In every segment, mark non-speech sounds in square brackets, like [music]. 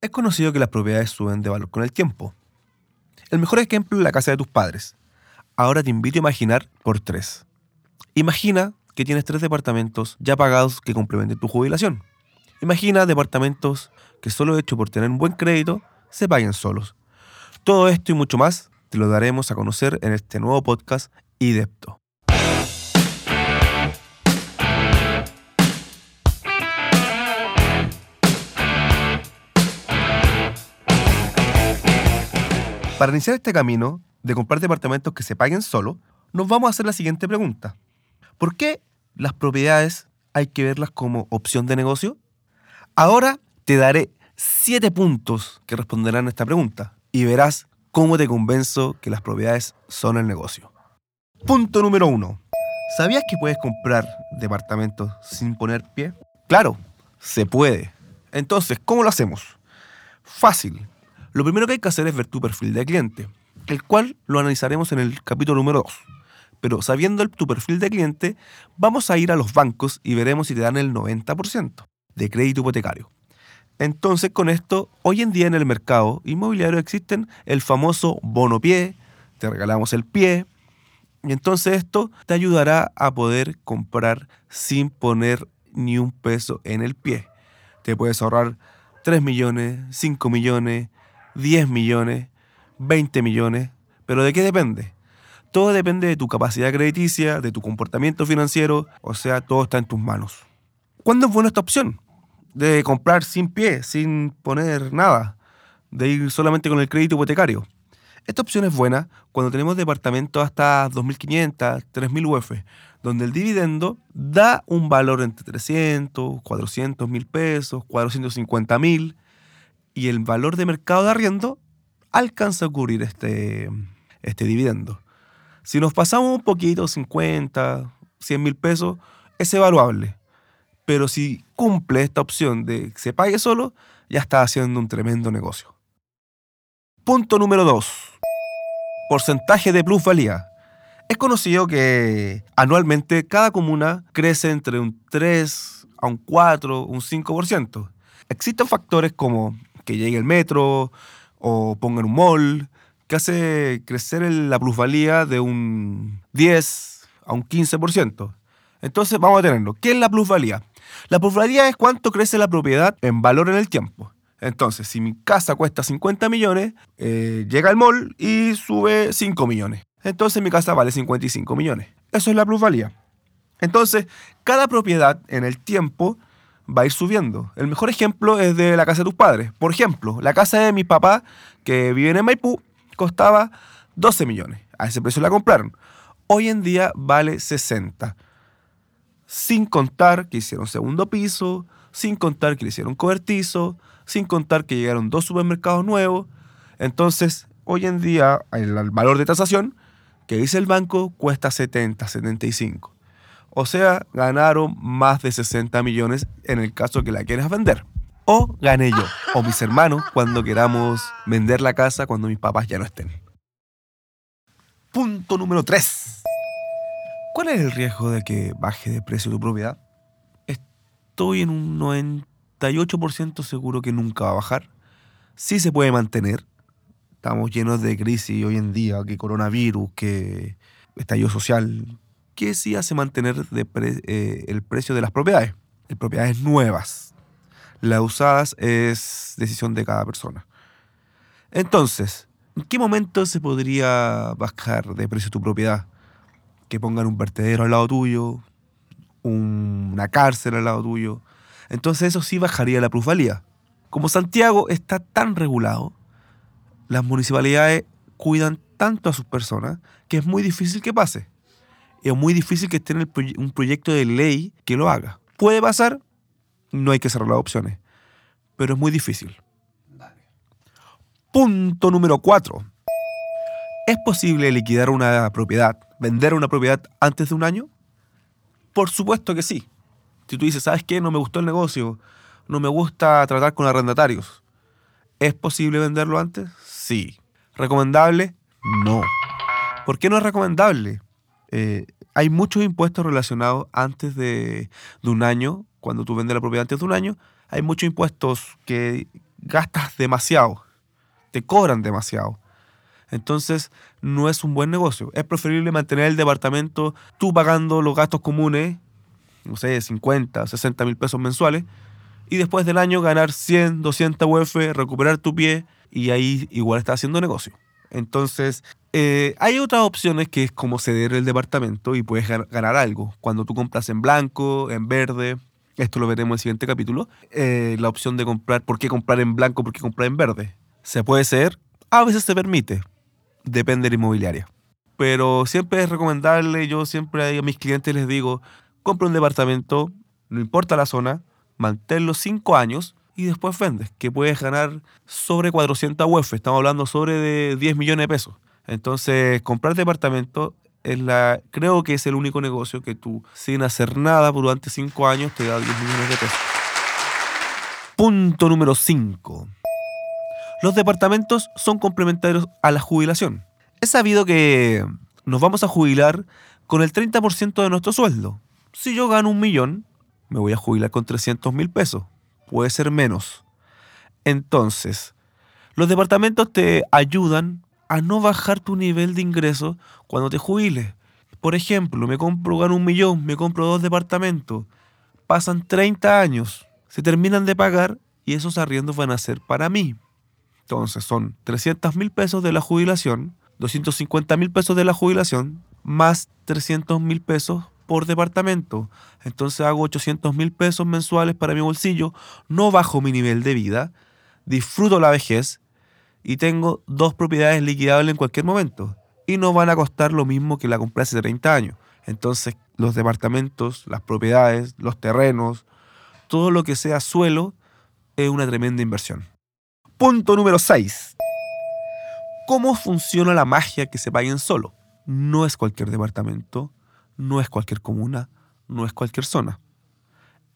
Es conocido que las propiedades suben de valor con el tiempo. El mejor ejemplo es la casa de tus padres. Ahora te invito a imaginar por tres. Imagina que tienes tres departamentos ya pagados que complementen tu jubilación. Imagina departamentos que solo hecho por tener un buen crédito se paguen solos. Todo esto y mucho más te lo daremos a conocer en este nuevo podcast IDEPTO. Para iniciar este camino de comprar departamentos que se paguen solo, nos vamos a hacer la siguiente pregunta. ¿Por qué las propiedades hay que verlas como opción de negocio? Ahora te daré siete puntos que responderán a esta pregunta y verás cómo te convenzo que las propiedades son el negocio. Punto número uno. ¿Sabías que puedes comprar departamentos sin poner pie? Claro, se puede. Entonces, ¿cómo lo hacemos? Fácil. Lo primero que hay que hacer es ver tu perfil de cliente, el cual lo analizaremos en el capítulo número 2. Pero sabiendo tu perfil de cliente, vamos a ir a los bancos y veremos si te dan el 90% de crédito hipotecario. Entonces, con esto, hoy en día en el mercado inmobiliario existen el famoso bono pie, te regalamos el pie, y entonces esto te ayudará a poder comprar sin poner ni un peso en el pie. Te puedes ahorrar 3 millones, 5 millones, 10 millones, 20 millones, pero ¿de qué depende? Todo depende de tu capacidad crediticia, de tu comportamiento financiero, o sea, todo está en tus manos. ¿Cuándo es buena esta opción? De comprar sin pie, sin poner nada, de ir solamente con el crédito hipotecario. Esta opción es buena cuando tenemos departamentos hasta 2.500, 3.000 UF, donde el dividendo da un valor entre 300, 400 mil pesos, 450 mil, y el valor de mercado de arriendo alcanza a cubrir este, este dividendo. Si nos pasamos un poquito, 50, 100 mil pesos, es evaluable. Pero si cumple esta opción de que se pague solo, ya está haciendo un tremendo negocio. Punto número 2. Porcentaje de plusvalía. Es conocido que anualmente cada comuna crece entre un 3 a un 4, un 5%. Existen factores como que llegue el metro o pongan un mall, que hace crecer la plusvalía de un 10 a un 15%. Entonces vamos a tenerlo. ¿Qué es la plusvalía? La plusvalía es cuánto crece la propiedad en valor en el tiempo. Entonces, si mi casa cuesta 50 millones, eh, llega el mall y sube 5 millones. Entonces mi casa vale 55 millones. Eso es la plusvalía. Entonces, cada propiedad en el tiempo va a ir subiendo. El mejor ejemplo es de la casa de tus padres. Por ejemplo, la casa de mi papá, que vive en Maipú, costaba 12 millones. A ese precio la compraron. Hoy en día vale 60. Sin contar que hicieron segundo piso, sin contar que le hicieron cobertizo, sin contar que llegaron dos supermercados nuevos. Entonces, hoy en día el valor de tasación que dice el banco cuesta 70, 75. O sea, ganaron más de 60 millones en el caso que la quieras vender. O gané yo, o mis hermanos, cuando queramos vender la casa cuando mis papás ya no estén. Punto número 3. ¿Cuál es el riesgo de que baje de precio tu propiedad? Estoy en un 98% seguro que nunca va a bajar. Sí se puede mantener. Estamos llenos de crisis hoy en día, que coronavirus, que estallido social, ¿Qué sí hace mantener eh, el precio de las propiedades. Las propiedades nuevas. Las usadas es decisión de cada persona. Entonces, ¿en qué momento se podría bajar de precio tu propiedad? Que pongan un vertedero al lado tuyo, una cárcel al lado tuyo. Entonces eso sí bajaría la plusvalía. Como Santiago está tan regulado, las municipalidades cuidan tanto a sus personas que es muy difícil que pase es muy difícil que esté en un proyecto de ley que lo haga. Puede pasar, no hay que cerrar las opciones, pero es muy difícil. Punto número 4. ¿Es posible liquidar una propiedad, vender una propiedad antes de un año? Por supuesto que sí. Si tú dices, ¿sabes qué? No me gustó el negocio, no me gusta tratar con arrendatarios. ¿Es posible venderlo antes? Sí. ¿Recomendable? No. ¿Por qué no es recomendable? Eh, hay muchos impuestos relacionados antes de, un año, cuando tú vendes la propiedad antes de un año, hay muchos impuestos que gastas demasiado, te cobran demasiado. Entonces, no es un buen negocio. Es preferible mantener el departamento tú pagando los gastos comunes, no sé, 50, 60 mil pesos mensuales, y después del año ganar 100, 200 UF, recuperar tu pie, y ahí igual estás haciendo negocio. Entonces, eh, hay otras opciones que es como ceder el departamento y puedes ganar algo. Cuando tú compras en blanco, en verde, esto lo veremos en el siguiente capítulo, eh, la opción de comprar, ¿por qué comprar en blanco, por qué comprar en verde? Se puede ceder, a veces se permite, depende de la inmobiliaria. Pero siempre es recomendable, yo siempre a mis clientes les digo, compra un departamento, no importa la zona, manténlo cinco años y después vendes, que puedes ganar sobre 400 UF, estamos hablando sobre de 10 millones de pesos. Entonces, comprar departamento es la, creo que es el único negocio que tú, sin hacer nada durante cinco años, te da 10 millones de pesos. Punto número 5. Los departamentos son complementarios a la jubilación. Es sabido que nos vamos a jubilar con el 30% de nuestro sueldo. Si yo gano un millón, me voy a jubilar con 300 mil pesos. Puede ser menos. Entonces, los departamentos te ayudan a no bajar tu nivel de ingreso cuando te jubiles. Por ejemplo, me compro, gano un millón, me compro dos departamentos. Pasan 30 años, se terminan de pagar y esos arriendos van a ser para mí. Entonces son 300 mil pesos de la jubilación, 250 mil pesos de la jubilación, más 300 mil pesos por departamento. Entonces hago 800 mil pesos mensuales para mi bolsillo, no bajo mi nivel de vida, disfruto la vejez y tengo dos propiedades liquidables en cualquier momento. Y no van a costar lo mismo que la compré hace 30 años. Entonces los departamentos, las propiedades, los terrenos, todo lo que sea suelo es una tremenda inversión. Punto número 6. ¿Cómo funciona la magia que se paguen solo? No es cualquier departamento, no es cualquier comuna, no es cualquier zona.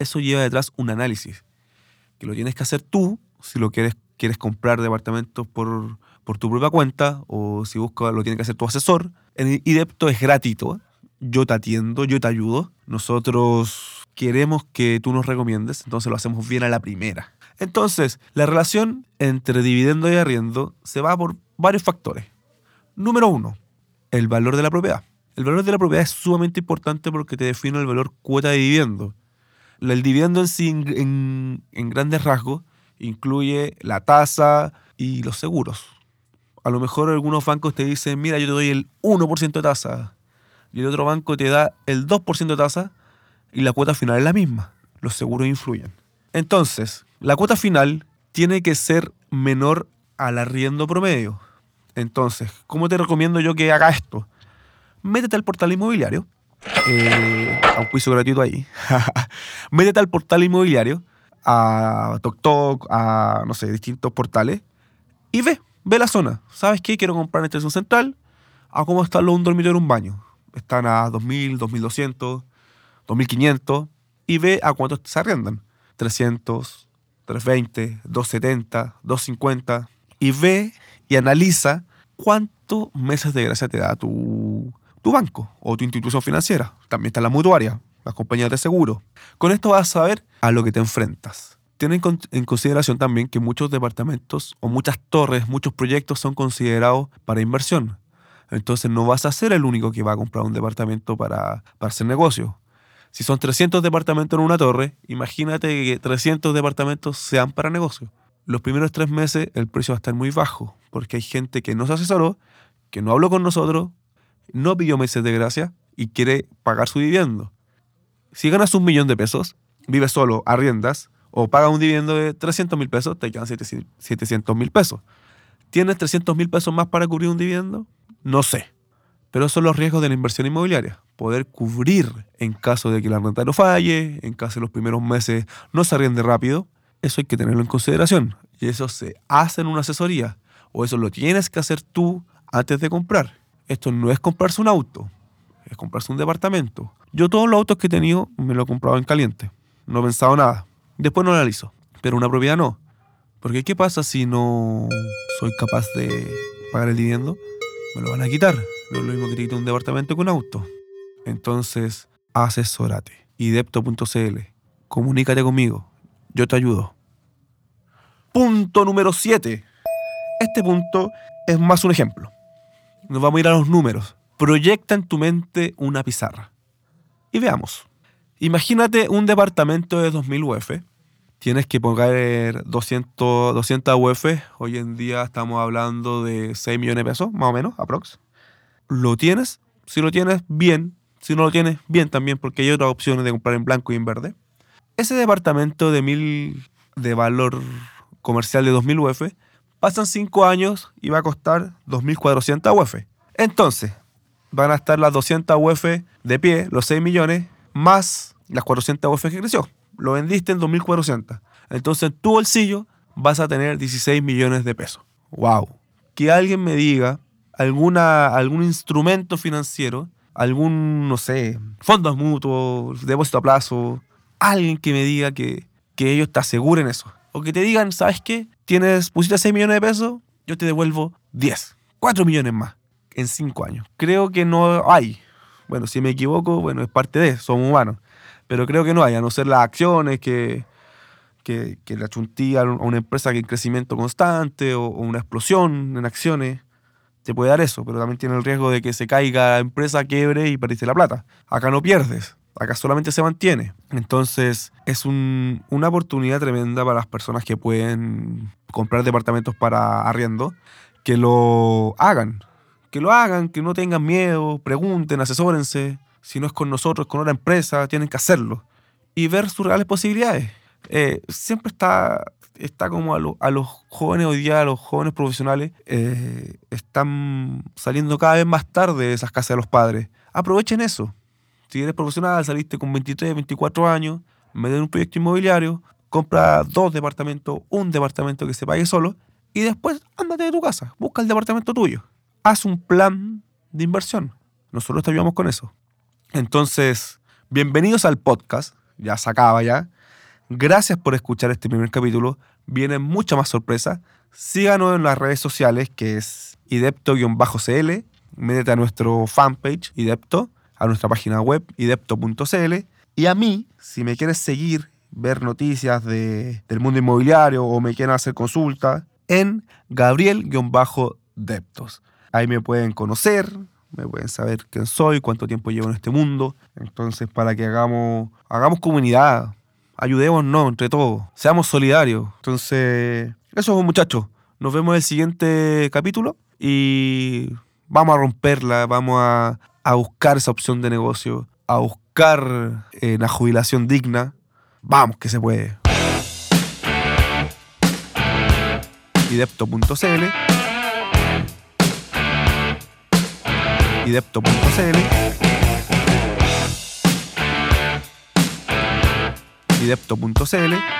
Eso lleva detrás un análisis, que lo tienes que hacer tú si lo quieres, quieres comprar departamentos por, por tu propia cuenta o si buscas lo tiene que hacer tu asesor. En IDEPTO es gratuito, yo te atiendo, yo te ayudo. Nosotros queremos que tú nos recomiendes, entonces lo hacemos bien a la primera. Entonces, la relación entre dividendo y arriendo se va por varios factores. Número uno, el valor de la propiedad. El valor de la propiedad es sumamente importante porque te define el valor cuota de dividendo. El dividendo en sí, en, grandes rasgos, incluye la tasa y los seguros. A lo mejor algunos bancos te dicen, mira, yo te doy el 1% de tasa. Y el otro banco te da el 2% de tasa y la cuota final es la misma. Los seguros influyen. Entonces, la cuota final tiene que ser menor al arriendo promedio. Entonces, ¿cómo te recomiendo yo que haga esto? Métete al portal inmobiliario. Eh, a un juicio gratuito ahí. [laughs] Métete al portal inmobiliario, a TokTok, a, no sé, distintos portales, y ve, ve la zona. ¿Sabes qué? Quiero comprar en Estación Central. ¿A cómo está un dormitorio un baño? Están a 2.000, 2.200, 2.500. Y ve a cuánto se arriendan. 300, 320, 270, 250 y ve y analiza cuántos meses de gracia te da tu, tu banco o tu institución financiera. También está la mutuaria, las compañías de seguro. Con esto vas a saber a lo que te enfrentas. Ten en consideración también que muchos departamentos o muchas torres, muchos proyectos son considerados para inversión. Entonces no vas a ser el único que va a comprar un departamento para, para hacer negocio. Si son 300 departamentos en una torre, imagínate que 300 departamentos sean para negocio. Los primeros tres meses el precio va a estar muy bajo, porque hay gente que no se asesoró, que no habló con nosotros, no pidió meses de gracia y quiere pagar su dividendo. Si ganas un millón de pesos, vives solo, arriendas, o pagas un dividendo de 300 mil pesos, te quedan 700 mil pesos. ¿Tienes 300 mil pesos más para cubrir un dividendo? No sé. Pero esos son los riesgos de la inversión inmobiliaria. Poder cubrir en caso de que la renta no falle, en caso de los primeros meses no se arriende rápido. Eso hay que tenerlo en consideración. Y eso se hace en una asesoría. O eso lo tienes que hacer tú antes de comprar. Esto no es comprarse un auto, es comprarse un departamento. Yo todos los autos que he tenido me lo he comprado en caliente. No he pensado nada. Después no analizo. Pero una propiedad no. Porque ¿qué pasa si no soy capaz de pagar el dividendo? Me lo van a quitar. No es lo mismo que te quite un departamento que un auto. Entonces, asesórate. Idepto.cl. Comunícate conmigo. Yo te ayudo. Punto número 7. Este punto es más un ejemplo. Nos vamos a ir a los números. Proyecta en tu mente una pizarra. Y veamos. Imagínate un departamento de 2000 UF. Tienes que pagar 200, 200 UF. Hoy en día estamos hablando de 6 millones de pesos, más o menos, aprox. ¿Lo tienes? Si lo tienes, bien. Si no lo tienes, bien también, porque hay otras opciones de comprar en blanco y en verde. Ese departamento de 1000 de valor comercial de 2000 UF, pasan 5 años y va a costar 2400 UF. Entonces, van a estar las 200 UF de pie, los 6 millones, más las 400 UF que creció. Lo vendiste en 2400. Entonces, en tu bolsillo vas a tener 16 millones de pesos. ¡Wow! Que alguien me diga alguna, algún instrumento financiero, algún, no sé, fondos mutuos, depósito a plazo, alguien que me diga que, que ellos te aseguren eso. O que te digan, ¿sabes qué? Tienes, pusiste 6 millones de pesos, yo te devuelvo 10, 4 millones más en 5 años. Creo que no hay. Bueno, si me equivoco, bueno, es parte de, somos humanos. Pero creo que no hay, a no ser las acciones que, que, que chuntía a una empresa que en crecimiento constante o, una explosión en acciones te puede dar eso, pero también tiene el riesgo de que se caiga la empresa, quiebre y perdiste la plata. Acá no pierdes, acá solamente se mantiene. Entonces es un- una oportunidad tremenda para las personas que pueden comprar departamentos para arriendo, que lo hagan, que lo hagan, que no tengan miedo, pregunten, asesórense. Si no es con nosotros, con otra empresa, tienen que hacerlo y ver sus reales posibilidades. Eh, siempre está, está como a, lo- a los jóvenes hoy día, a los jóvenes profesionales, eh, están saliendo cada vez más tarde de esas casas de los padres. Aprovechen eso. Si eres profesional, saliste con 23, 24 años, mete en un proyecto inmobiliario, compra dos departamentos, un departamento que se pague solo, y después ándate de tu casa, busca el departamento tuyo. Haz un plan de inversión. Nosotros te ayudamos con eso. Entonces, bienvenidos al podcast. Ya se acaba ya. Gracias por escuchar este primer capítulo. Vienen muchas más sorpresas. Síganos en las redes sociales, que es idepto-cl. Métete a nuestro fanpage, idepto, a nuestra página web, idepto.cl. Y a mí, si me quieres seguir, ver noticias de- del mundo inmobiliario o me quieren hacer consultas, en Gabriel-Deptos. Ahí me pueden conocer, me pueden saber quién soy, cuánto tiempo llevo en este mundo. Entonces, para que hagamos, hagamos comunidad, ayudémonos entre todos, seamos solidarios. Entonces, eso muchachos, nos vemos en el siguiente capítulo y vamos a romperla, vamos a, a buscar esa opción de negocio, a buscar eh, la jubilación digna. Vamos, que se puede. idepto.cl idepto.cl idepto.cl